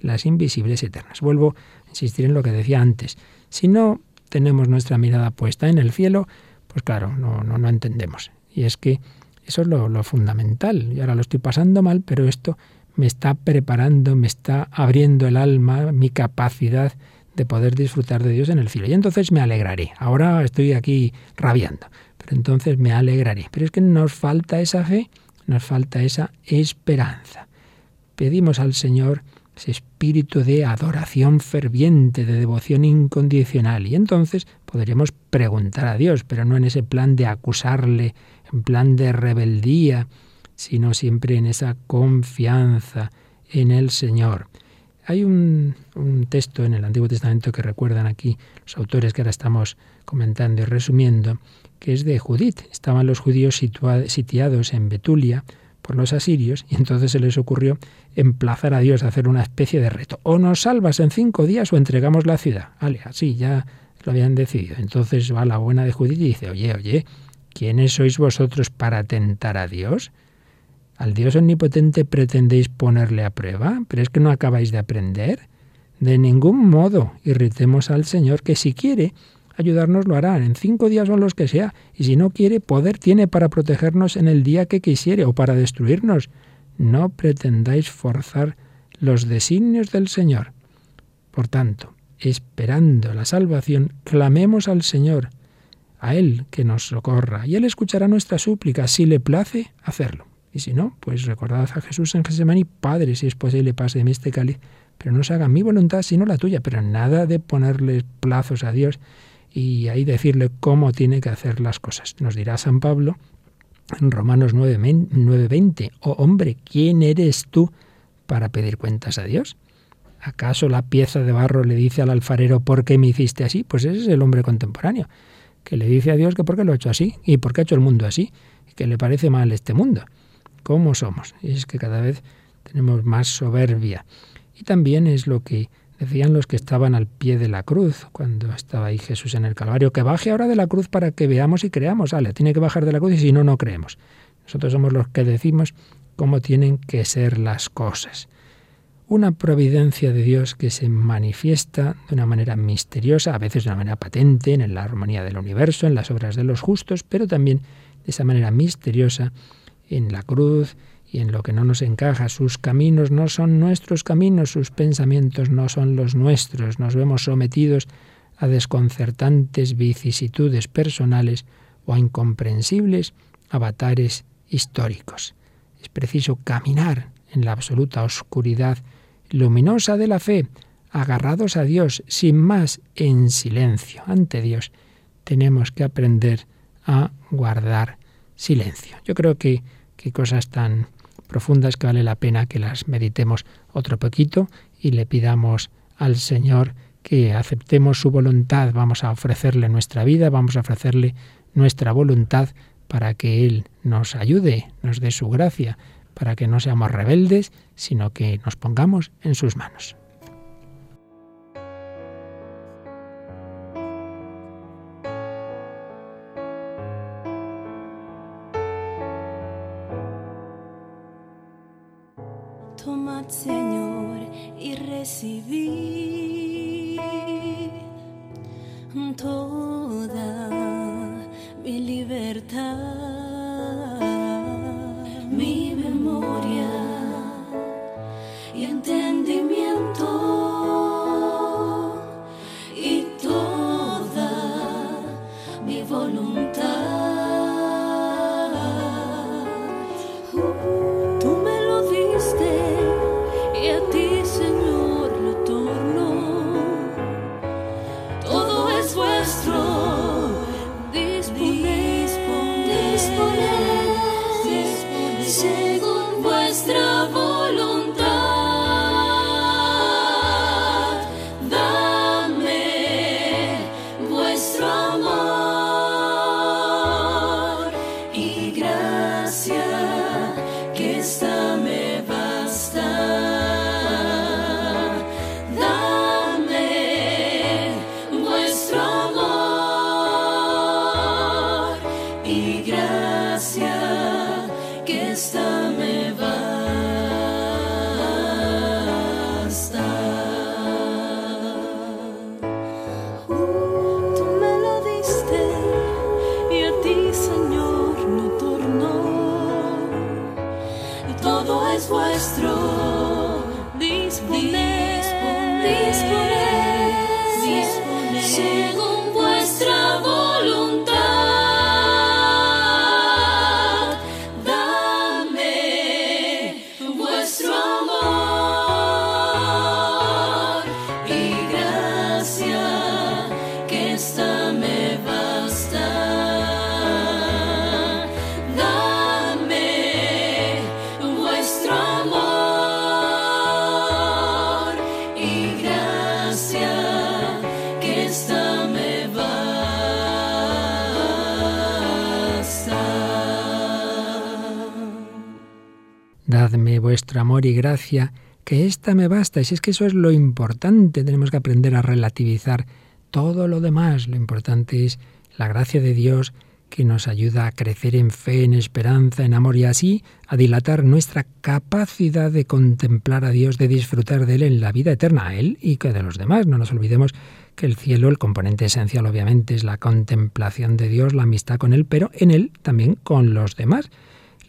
las invisibles eternas. Vuelvo a insistir en lo que decía antes. Si no tenemos nuestra mirada puesta en el cielo, pues claro, no, no, no entendemos. Y es que eso es lo, lo fundamental. Y ahora lo estoy pasando mal, pero esto me está preparando, me está abriendo el alma, mi capacidad de poder disfrutar de Dios en el cielo. Y entonces me alegraré. Ahora estoy aquí rabiando, pero entonces me alegraré. Pero es que nos falta esa fe, nos falta esa esperanza. Pedimos al Señor ese espíritu de adoración ferviente, de devoción incondicional. Y entonces podremos preguntar a Dios, pero no en ese plan de acusarle, en plan de rebeldía, sino siempre en esa confianza en el Señor. Hay un, un, texto en el Antiguo Testamento que recuerdan aquí los autores que ahora estamos comentando y resumiendo, que es de Judith. Estaban los judíos sitiados en Betulia por los asirios y entonces se les ocurrió emplazar a Dios a hacer una especie de reto. O nos salvas en cinco días o entregamos la ciudad. Vale, así ya lo habían decidido. Entonces va la buena de Judith y dice, oye, oye, ¿quiénes sois vosotros para tentar a Dios? ¿Al Dios omnipotente pretendéis ponerle a prueba? ¿Pero es que no acabáis de aprender? De ningún modo irritemos al Señor, que si quiere, ayudarnos lo hará. En cinco días o los que sea. Y si no quiere, poder tiene para protegernos en el día que quisiere o para destruirnos. No pretendáis forzar los designios del Señor. Por tanto, esperando la salvación, clamemos al Señor, a Él que nos socorra, y Él escuchará nuestra súplica, si le place hacerlo. Y si no, pues recordad a Jesús en Gesemaní, Padre, si es posible, pase de mí este cáliz, pero no se haga mi voluntad sino la tuya, pero nada de ponerle plazos a Dios y ahí decirle cómo tiene que hacer las cosas. Nos dirá San Pablo en Romanos 9:20, oh hombre, ¿quién eres tú para pedir cuentas a Dios? ¿Acaso la pieza de barro le dice al alfarero por qué me hiciste así? Pues ese es el hombre contemporáneo, que le dice a Dios que por qué lo ha hecho así y por qué ha hecho el mundo así, y que le parece mal este mundo. ¿Cómo somos? Y es que cada vez tenemos más soberbia. Y también es lo que decían los que estaban al pie de la cruz, cuando estaba ahí Jesús en el Calvario, que baje ahora de la cruz para que veamos y creamos. Ale, tiene que bajar de la cruz y si no, no creemos. Nosotros somos los que decimos cómo tienen que ser las cosas. Una providencia de Dios que se manifiesta de una manera misteriosa, a veces de una manera patente, en la armonía del universo, en las obras de los justos, pero también de esa manera misteriosa en la cruz y en lo que no nos encaja. Sus caminos no son nuestros caminos, sus pensamientos no son los nuestros. Nos vemos sometidos a desconcertantes vicisitudes personales o a incomprensibles avatares históricos. Es preciso caminar en la absoluta oscuridad luminosa de la fe, agarrados a Dios, sin más, en silencio ante Dios. Tenemos que aprender a guardar silencio. Yo creo que, que cosas tan profundas que vale la pena que las meditemos otro poquito y le pidamos al Señor que aceptemos su voluntad. Vamos a ofrecerle nuestra vida, vamos a ofrecerle nuestra voluntad para que Él nos ayude, nos dé su gracia, para que no seamos rebeldes, sino que nos pongamos en sus manos. Y gracia, que ésta me basta. Y si es que eso es lo importante, tenemos que aprender a relativizar todo lo demás. Lo importante es la gracia de Dios que nos ayuda a crecer en fe, en esperanza, en amor y así a dilatar nuestra capacidad de contemplar a Dios, de disfrutar de Él en la vida eterna, a Él y que de los demás. No nos olvidemos que el cielo, el componente esencial obviamente es la contemplación de Dios, la amistad con Él, pero en Él también con los demás.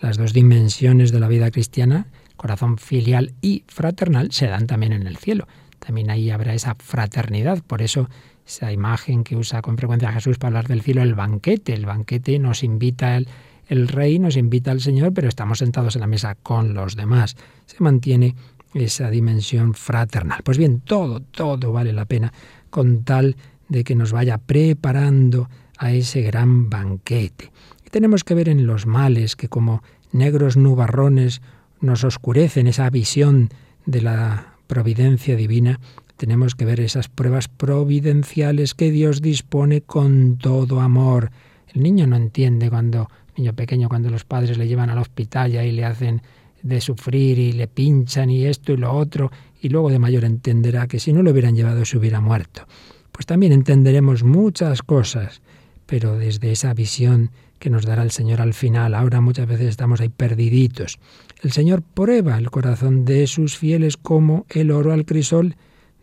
Las dos dimensiones de la vida cristiana, corazón filial y fraternal, se dan también en el cielo. También ahí habrá esa fraternidad. Por eso esa imagen que usa con frecuencia Jesús para hablar del cielo, el banquete. El banquete nos invita el, el rey, nos invita al Señor, pero estamos sentados en la mesa con los demás. Se mantiene esa dimensión fraternal. Pues bien, todo, todo vale la pena con tal de que nos vaya preparando a ese gran banquete. Y tenemos que ver en los males que como negros nubarrones nos oscurecen esa visión de la providencia divina, tenemos que ver esas pruebas providenciales que Dios dispone con todo amor. El niño no entiende cuando, niño pequeño, cuando los padres le llevan al hospital y ahí le hacen de sufrir y le pinchan y esto y lo otro, y luego de mayor entenderá que si no lo hubieran llevado se hubiera muerto. Pues también entenderemos muchas cosas, pero desde esa visión que nos dará el Señor al final. Ahora muchas veces estamos ahí perdiditos. El Señor prueba el corazón de sus fieles como el oro al crisol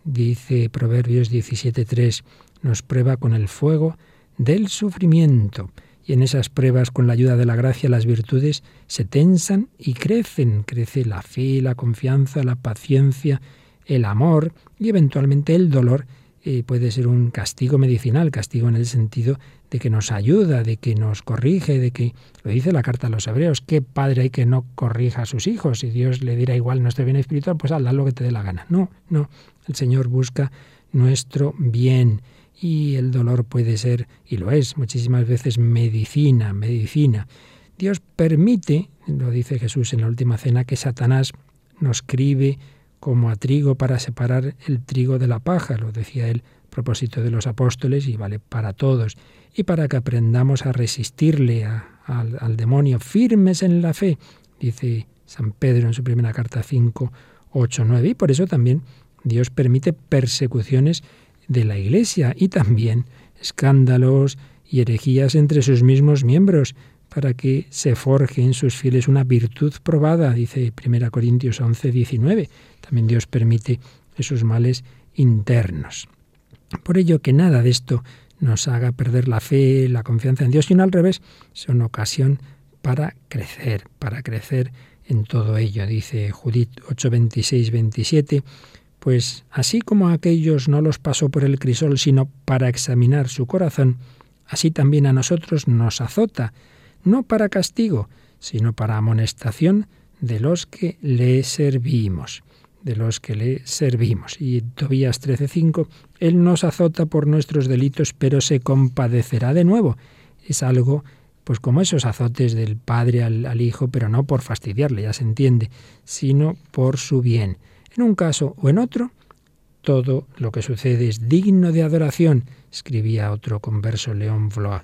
dice Proverbios 17.3, nos prueba con el fuego del sufrimiento. Y en esas pruebas, con la ayuda de la gracia, las virtudes se tensan y crecen. Crece la fe, la confianza, la paciencia, el amor y eventualmente el dolor. Puede ser un castigo medicinal, castigo en el sentido de que nos ayuda, de que nos corrige, de que, lo dice la carta a los hebreos, qué padre hay que no corrija a sus hijos. Si Dios le dirá igual nuestro bien espiritual, pues haz lo que te dé la gana. No, no, el Señor busca nuestro bien y el dolor puede ser, y lo es muchísimas veces, medicina, medicina. Dios permite, lo dice Jesús en la última cena, que Satanás nos cribe como a trigo para separar el trigo de la paja, lo decía él propósito de los apóstoles y vale para todos, y para que aprendamos a resistirle al, al demonio firmes en la fe, dice San Pedro en su primera carta 5, 8, 9, y por eso también Dios permite persecuciones de la Iglesia y también escándalos y herejías entre sus mismos miembros, para que se forje en sus fieles una virtud probada, dice 1 Corintios 11, 19. También Dios permite esos males internos. Por ello que nada de esto nos haga perder la fe, la confianza en Dios, sino al revés, son ocasión para crecer, para crecer en todo ello. Dice Judith 8, 26, 27, pues así como a aquellos no los pasó por el crisol, sino para examinar su corazón, así también a nosotros nos azota, no para castigo, sino para amonestación de los que le servimos, de los que le servimos. Y Tobías 13:5, Él nos azota por nuestros delitos, pero se compadecerá de nuevo. Es algo, pues como esos azotes del Padre al, Hijo, pero no por fastidiarle, ya se entiende, sino por su bien. En un caso o en otro, todo lo que sucede es digno de adoración, escribía otro converso León Vlois.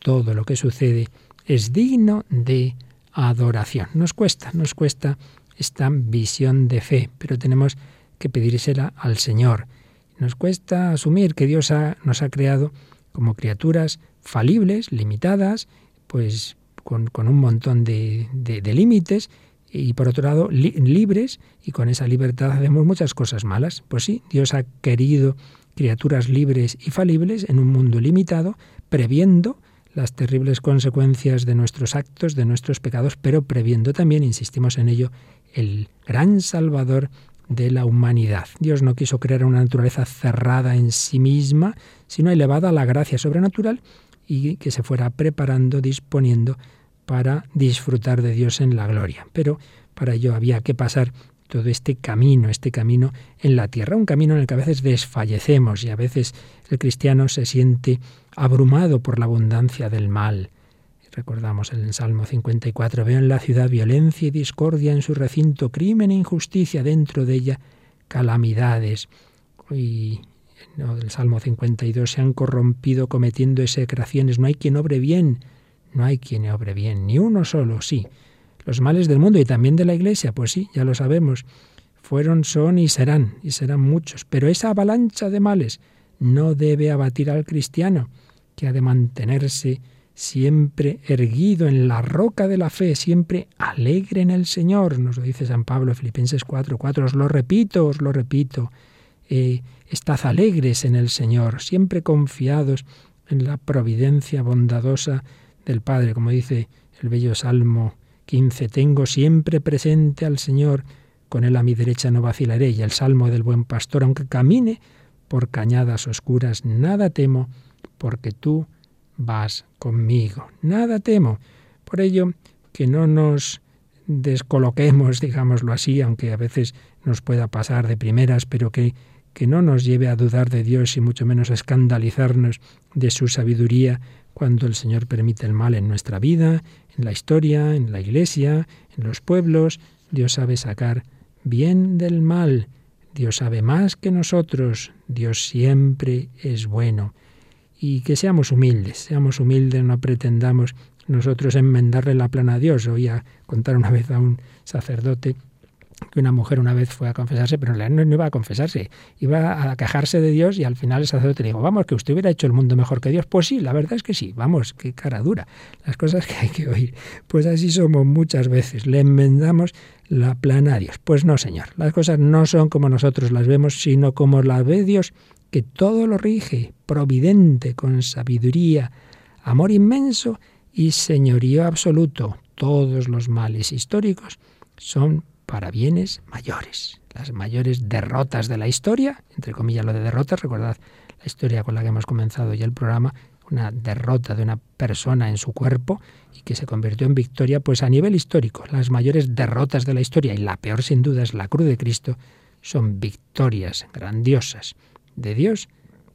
Todo lo que sucede es digno de adoración. Nos cuesta, nos cuesta esta visión de fe, pero tenemos que pedírsela al Señor. Nos cuesta asumir que Dios nos ha creado como criaturas falibles, limitadas, pues con, un montón de, de límites, y por otro lado libres y con esa libertad hacemos muchas cosas malas. Pues sí, Dios ha querido criaturas libres y falibles en un mundo limitado, previendo las terribles consecuencias de nuestros actos, de nuestros pecados, pero previendo también, insistimos en ello, el gran Salvador de la humanidad. Dios no quiso crear una naturaleza cerrada en sí misma, sino elevada a la gracia sobrenatural y que se fuera preparando, disponiendo para disfrutar de Dios en la gloria. Pero para ello había que pasar todo este camino, este camino en la tierra, un camino en el que a veces desfallecemos y a veces el cristiano se siente abrumado por la abundancia del mal. Recordamos el Salmo 54, veo en la ciudad violencia y discordia en su recinto, crimen e injusticia dentro de ella, calamidades. Y en el Salmo 52 se han corrompido cometiendo execraciones, no hay quien obre bien, no hay quien obre bien, ni uno solo, sí. Los males del mundo y también de la Iglesia, pues sí, ya lo sabemos. Fueron, son y serán, y serán muchos. Pero esa avalancha de males no debe abatir al cristiano, que ha de mantenerse siempre erguido en la roca de la fe, siempre alegre en el Señor, nos lo dice San Pablo, Filipenses 4, 4, os lo repito, os lo repito, eh, estad alegres en el Señor, siempre confiados en la providencia bondadosa del Padre, como dice el bello Salmo 15, tengo siempre presente al Señor, con él a mi derecha no vacilaré, y el Salmo del buen pastor, aunque camine por cañadas oscuras, nada temo, porque tú vas conmigo, nada temo. Por ello, que no nos descoloquemos, digámoslo así, aunque a veces nos pueda pasar de primeras, pero que, que no nos lleve a dudar de Dios y mucho menos a escandalizarnos de su sabiduría cuando el Señor permite el mal en nuestra vida, en la historia, en la iglesia, en los pueblos. Dios sabe sacar bien del mal. Dios sabe más que nosotros. Dios siempre es bueno. Y que seamos humildes, seamos humildes, no pretendamos nosotros enmendarle la plana a Dios. Oí a contar una vez a un sacerdote que una mujer una vez fue a confesarse, pero realidad no iba a confesarse, iba a quejarse de Dios y al final el sacerdote le dijo, vamos, que usted hubiera hecho el mundo mejor que Dios. Pues sí, la verdad es que sí, vamos, qué cara dura, las cosas que hay que oír. Pues así somos muchas veces, le enmendamos la plana a Dios. Pues no, Señor, las cosas no son como nosotros las vemos, sino como las ve Dios, que todo lo rige, providente, con sabiduría, amor inmenso y señorío absoluto. Todos los males históricos son para bienes mayores. Las mayores derrotas de la historia, entre comillas lo de derrotas, recordad la historia con la que hemos comenzado ya el programa, una derrota de una persona en su cuerpo y que se convirtió en victoria, pues a nivel histórico, las mayores derrotas de la historia, y la peor sin duda es la cruz de Cristo, son victorias grandiosas de Dios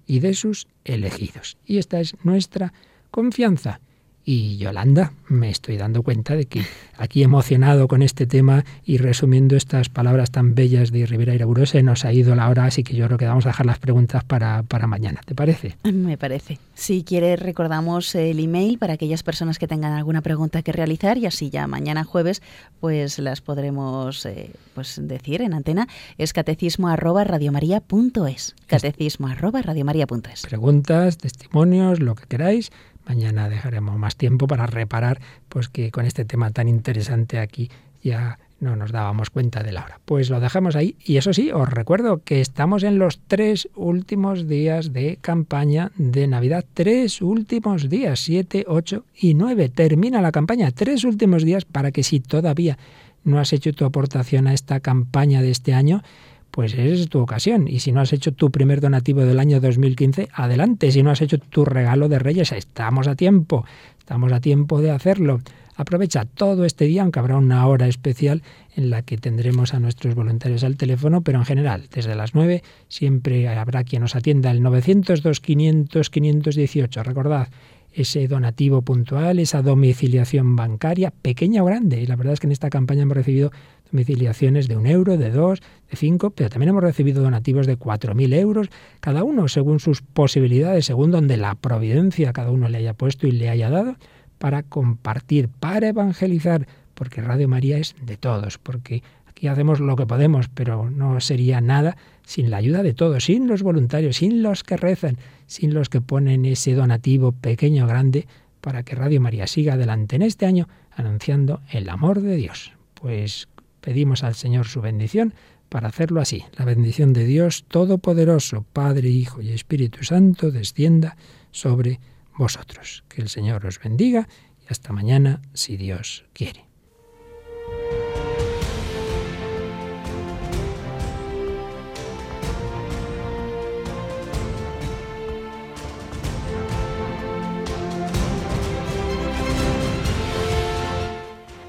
y de sus elegidos. Y esta es nuestra confianza. Y Yolanda, me estoy dando cuenta de que aquí emocionado con este tema y resumiendo estas palabras tan bellas de Rivera Iraburo, se nos ha ido la hora, así que yo creo que vamos a dejar las preguntas para, para mañana. ¿Te parece? Me parece. Si quieres, recordamos el email para aquellas personas que tengan alguna pregunta que realizar y así ya mañana jueves pues las podremos eh, pues decir en antena. Es catecismo arroba radiomaria.es. Catecismo arroba radiomaria.es. Preguntas, testimonios, lo que queráis Mañana dejaremos más tiempo para reparar pues que con este tema tan interesante aquí ya no nos dábamos cuenta de la hora. Pues lo dejamos ahí y eso sí, os recuerdo que estamos en los tres últimos días de campaña de Navidad. Tres últimos días, siete, ocho y nueve. Termina la campaña. Tres últimos días para que si todavía no has hecho tu aportación a esta campaña de este año, pues es tu ocasión. Y si no has hecho tu primer donativo del año 2015, adelante. Si no has hecho tu regalo de Reyes, estamos a tiempo. Estamos a tiempo de hacerlo. Aprovecha todo este día, aunque habrá una hora especial en la que tendremos a nuestros voluntarios al teléfono, pero en general, desde las 9 siempre habrá quien nos atienda el 902 500 518. Recordad, ese donativo puntual, esa domiciliación bancaria, pequeña o grande. Y la verdad es que en esta campaña hemos recibido domiciliaciones de un euro, de dos, de cinco, pero también hemos recibido donativos de cuatro mil euros, cada uno según sus posibilidades, según donde la providencia cada uno le haya puesto y le haya dado, para compartir, para evangelizar, porque Radio María es de todos, porque aquí hacemos lo que podemos, pero no sería nada sin la ayuda de todos, sin los voluntarios, sin los que rezan, sin los que ponen ese donativo pequeño o grande para que Radio María siga adelante en este año anunciando el amor de Dios. Pues pedimos al Señor su bendición para hacerlo así. La bendición de Dios Todopoderoso, Padre, Hijo y Espíritu Santo, descienda sobre vosotros. Que el Señor os bendiga y hasta mañana, si Dios quiere.